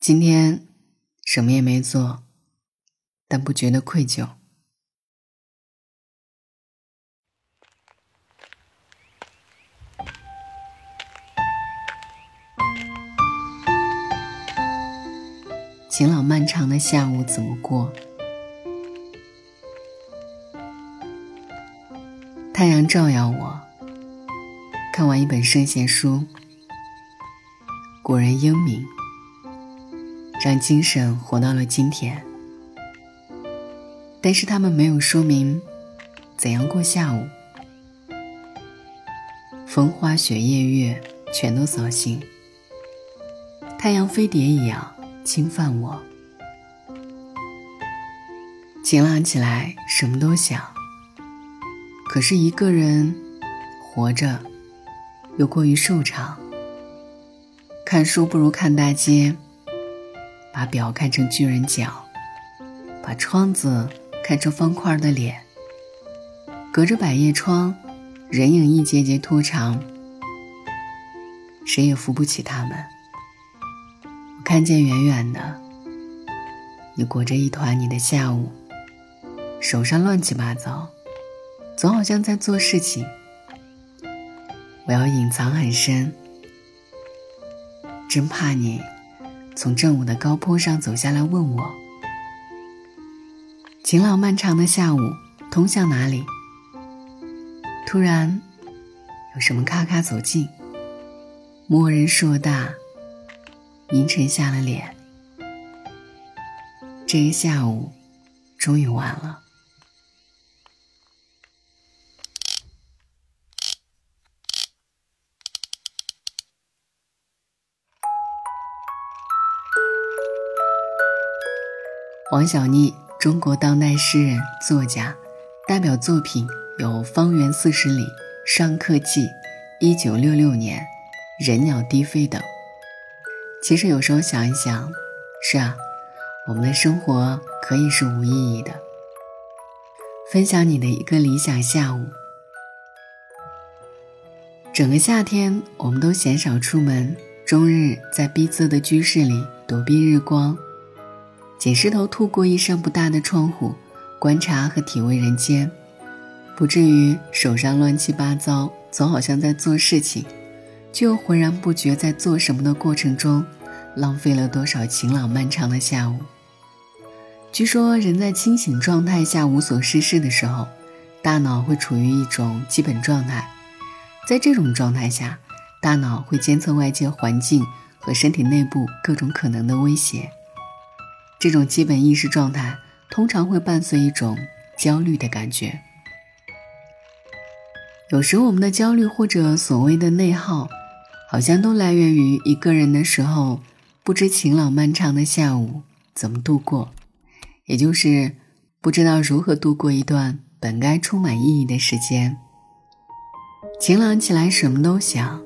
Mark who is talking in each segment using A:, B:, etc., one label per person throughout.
A: 今天什么也没做，但不觉得愧疚。晴朗漫长的下午怎么过？太阳照耀我，看完一本圣贤书。古人英明，让精神活到了今天。但是他们没有说明怎样过下午。风花雪夜月全都扫兴，太阳飞碟一样侵犯我。晴朗起来，什么都想。可是一个人活着，又过于瘦长。看书不如看大街，把表看成巨人脚，把窗子看成方块的脸。隔着百叶窗，人影一节节拖长，谁也扶不起他们。我看见远远的，你裹着一团你的下午，手上乱七八糟。总好像在做事情，我要隐藏很深，真怕你从正午的高坡上走下来问我：晴朗漫长的下午通向哪里？突然有什么咔咔走近，默人硕大，阴沉下了脸。这一下午终于完了。王小妮，中国当代诗人、作家，代表作品有《方圆四十里》《上课记》《一九六六年》《人鸟低飞》等。其实有时候想一想，是啊，我们的生活可以是无意义的。分享你的一个理想下午：整个夏天，我们都鲜少出门，终日在逼仄的居室里躲避日光。捡石头，透过一扇不大的窗户，观察和体味人间，不至于手上乱七八糟，总好像在做事情，却又浑然不觉在做什么的过程中，浪费了多少晴朗漫长的下午。据说，人在清醒状态下无所事事的时候，大脑会处于一种基本状态，在这种状态下，大脑会监测外界环境和身体内部各种可能的威胁。这种基本意识状态通常会伴随一种焦虑的感觉。有时我们的焦虑或者所谓的内耗，好像都来源于一个人的时候不知晴朗漫长的下午怎么度过，也就是不知道如何度过一段本该充满意义的时间。晴朗起来什么都想，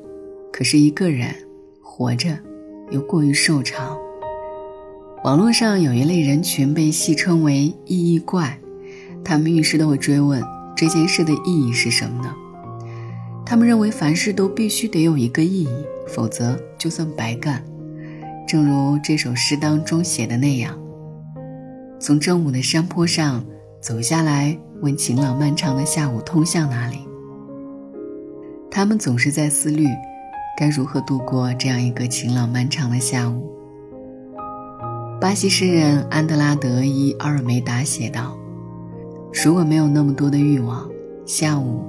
A: 可是一个人活着又过于瘦长。网络上有一类人群被戏称为“意义怪”，他们遇事都会追问这件事的意义是什么呢？他们认为凡事都必须得有一个意义，否则就算白干。正如这首诗当中写的那样：“从正午的山坡上走下来，问晴朗漫长的下午通向哪里？”他们总是在思虑，该如何度过这样一个晴朗漫长的下午。巴西诗人安德拉德·伊·阿尔梅达写道：“如果没有那么多的欲望，下午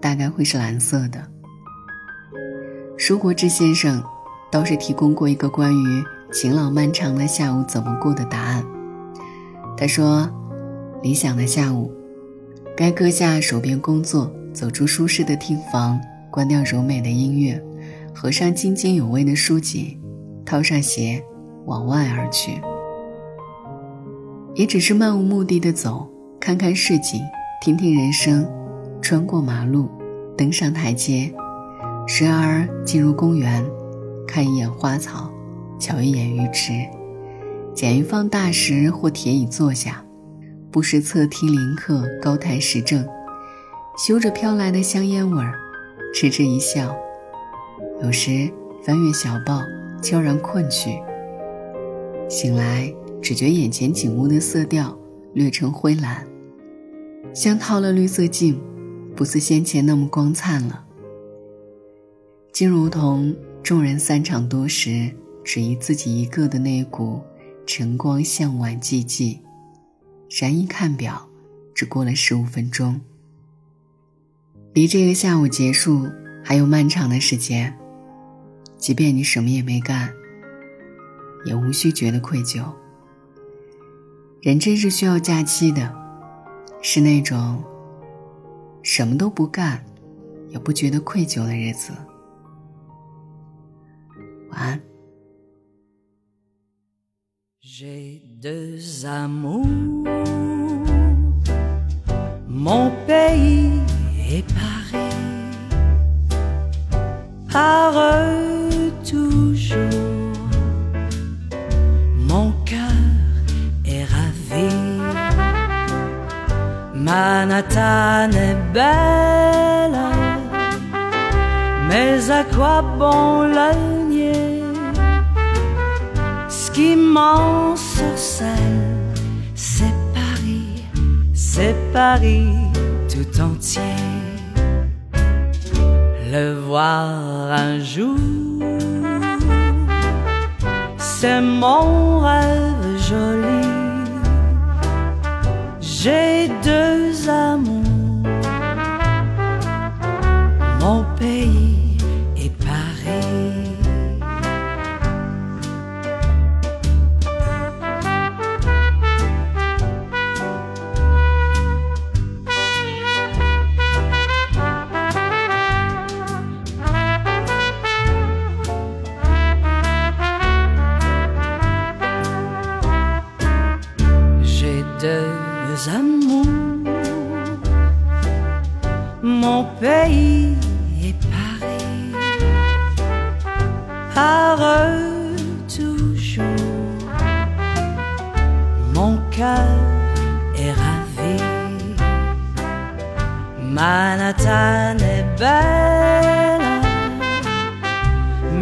A: 大概会是蓝色的。”舒国治先生倒是提供过一个关于晴朗漫长的下午怎么过的答案。他说：“理想的下午，该搁下手边工作，走出舒适的厅房，关掉柔美的音乐，合上津津有味的书籍，套上鞋。”往外而去，也只是漫无目的的走，看看市景，听听人声，穿过马路，登上台阶，时而进入公园，看一眼花草，瞧一眼鱼池，捡一方大石或铁椅坐下，不时侧听林客高谈时政，嗅着飘来的香烟味儿，痴痴一笑，有时翻阅小报，悄然困去。醒来只觉眼前景物的色调略呈灰蓝，像套了绿色镜，不似先前那么光灿了。竟如同众人散场多时，只遗自己一个的那股晨光向晚寂寂。然一看表，只过了十五分钟。离这个下午结束还有漫长的时间，即便你什么也没干，也无需觉得愧疚。人真是需要假期的，是那种什么都不干，也不觉得愧疚的日子。晚安。
B: J'ai deux amours, mon pays est Paris, par Manhattan est belle, mais à quoi bon le qui m'ensorcelle, c'est Paris, c'est Paris tout entier. Le voir un jour, c'est mon rêve joli. Pays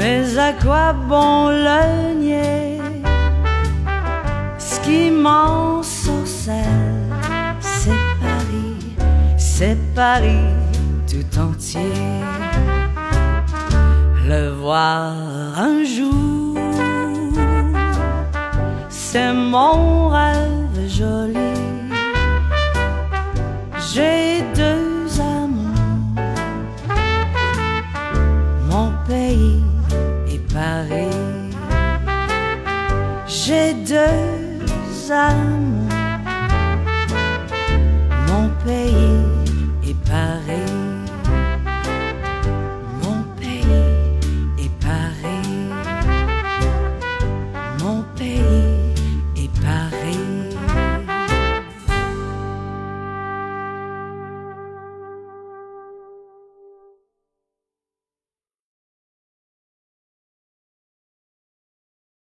B: mais à quoi bon le nier? Ce qui m'en sorcelle, c'est Paris, c'est Paris tout entier. Le voir un jour, c'est mon rêve J'ai deux amours